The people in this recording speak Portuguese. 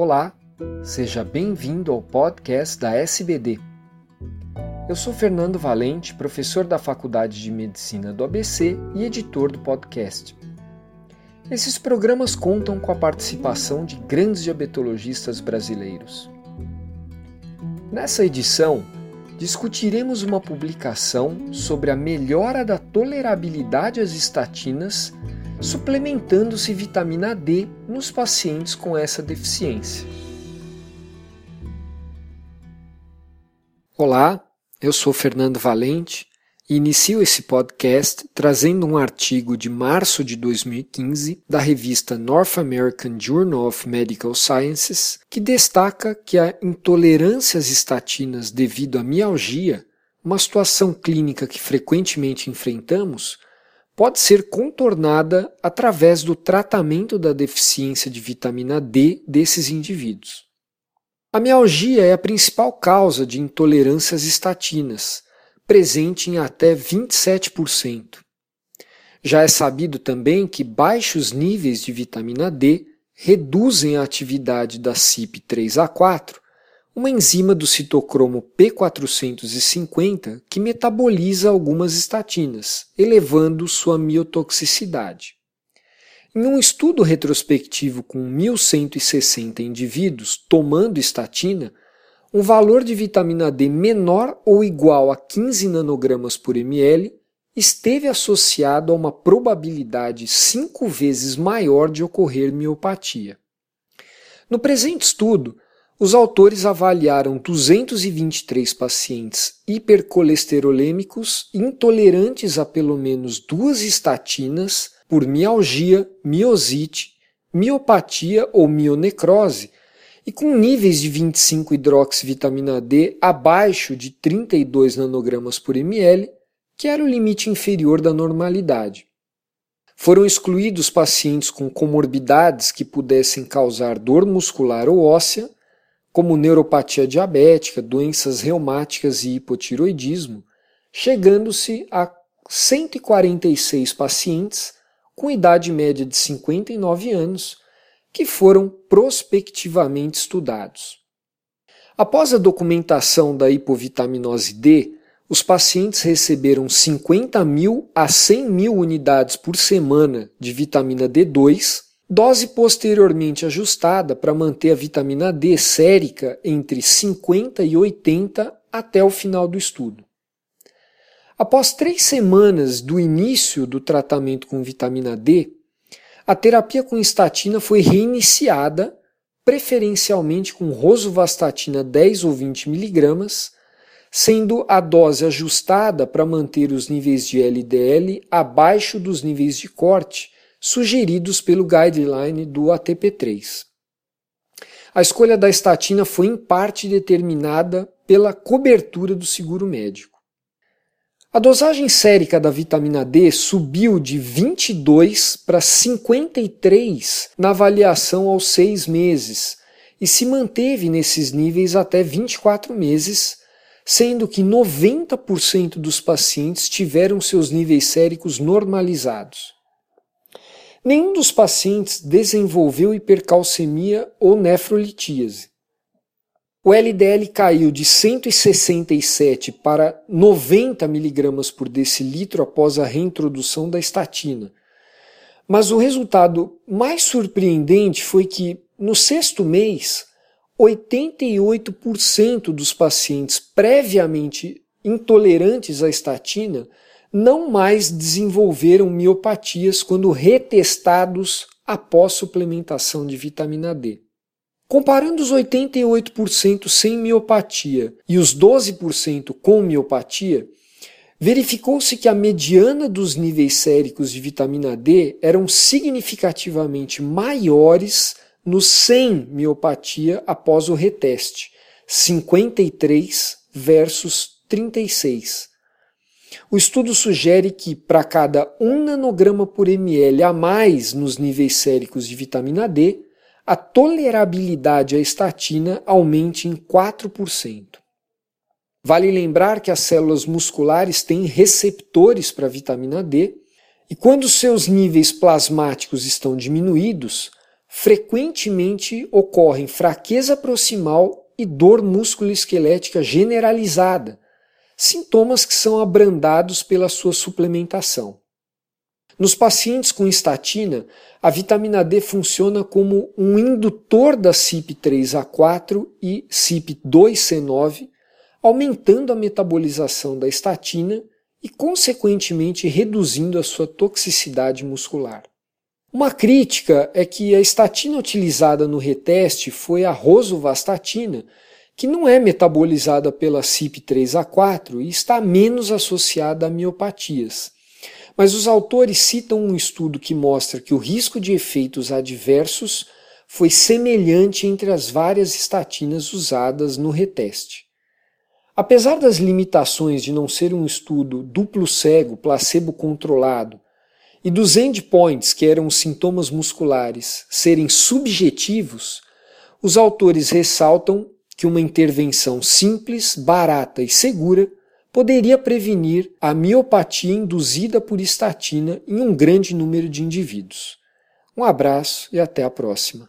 Olá, seja bem-vindo ao podcast da SBD. Eu sou Fernando Valente, professor da Faculdade de Medicina do ABC e editor do podcast. Esses programas contam com a participação de grandes diabetologistas brasileiros. Nessa edição, discutiremos uma publicação sobre a melhora da tolerabilidade às estatinas suplementando-se vitamina D nos pacientes com essa deficiência. Olá, eu sou Fernando Valente e inicio esse podcast trazendo um artigo de março de 2015 da revista North American Journal of Medical Sciences que destaca que a intolerância às estatinas devido à mialgia, uma situação clínica que frequentemente enfrentamos, pode ser contornada através do tratamento da deficiência de vitamina D desses indivíduos. A mialgia é a principal causa de intolerância às estatinas, presente em até 27%. Já é sabido também que baixos níveis de vitamina D reduzem a atividade da CYP3A4 uma enzima do citocromo P450 que metaboliza algumas estatinas, elevando sua miotoxicidade. Em um estudo retrospectivo com 1.160 indivíduos tomando estatina, um valor de vitamina D menor ou igual a 15 nanogramas por ml esteve associado a uma probabilidade cinco vezes maior de ocorrer miopatia. No presente estudo, os autores avaliaram 223 pacientes hipercolesterolêmicos intolerantes a pelo menos duas estatinas por mialgia, miosite, miopatia ou mionecrose e com níveis de 25 hidroxivitamina D abaixo de 32 nanogramas por ml, que era o limite inferior da normalidade. Foram excluídos pacientes com comorbidades que pudessem causar dor muscular ou óssea como neuropatia diabética, doenças reumáticas e hipotiroidismo, chegando-se a 146 pacientes com idade média de 59 anos que foram prospectivamente estudados. Após a documentação da hipovitaminose D, os pacientes receberam 50 mil a 100 mil unidades por semana de vitamina D2 Dose posteriormente ajustada para manter a vitamina D sérica entre 50 e 80 até o final do estudo. Após três semanas do início do tratamento com vitamina D, a terapia com estatina foi reiniciada, preferencialmente com rosuvastatina 10 ou 20 miligramas, sendo a dose ajustada para manter os níveis de LDL abaixo dos níveis de corte sugeridos pelo guideline do ATP3. A escolha da estatina foi em parte determinada pela cobertura do seguro médico. A dosagem sérica da vitamina D subiu de 22 para 53 na avaliação aos seis meses e se manteve nesses níveis até 24 meses, sendo que 90% dos pacientes tiveram seus níveis séricos normalizados. Nenhum dos pacientes desenvolveu hipercalcemia ou nefrolitíase. O LDL caiu de 167 para 90 mg por decilitro após a reintrodução da estatina. Mas o resultado mais surpreendente foi que, no sexto mês, 88% dos pacientes previamente intolerantes à estatina não mais desenvolveram miopatias quando retestados após suplementação de vitamina D. Comparando os 88% sem miopatia e os 12% com miopatia, verificou-se que a mediana dos níveis séricos de vitamina D eram significativamente maiores nos sem miopatia após o reteste, 53 versus 36. O estudo sugere que, para cada 1 nanograma por ml a mais nos níveis séricos de vitamina D, a tolerabilidade à estatina aumente em 4%. Vale lembrar que as células musculares têm receptores para vitamina D e quando seus níveis plasmáticos estão diminuídos, frequentemente ocorrem fraqueza proximal e dor musculoesquelética generalizada, sintomas que são abrandados pela sua suplementação. Nos pacientes com estatina, a vitamina D funciona como um indutor da CYP3A4 e CYP2C9, aumentando a metabolização da estatina e, consequentemente, reduzindo a sua toxicidade muscular. Uma crítica é que a estatina utilizada no reteste foi a rosuvastatina, que não é metabolizada pela CYP3A4 e está menos associada a miopatias. Mas os autores citam um estudo que mostra que o risco de efeitos adversos foi semelhante entre as várias estatinas usadas no reteste. Apesar das limitações de não ser um estudo duplo cego, placebo controlado, e dos endpoints, que eram os sintomas musculares, serem subjetivos, os autores ressaltam que uma intervenção simples, barata e segura poderia prevenir a miopatia induzida por estatina em um grande número de indivíduos. Um abraço e até a próxima.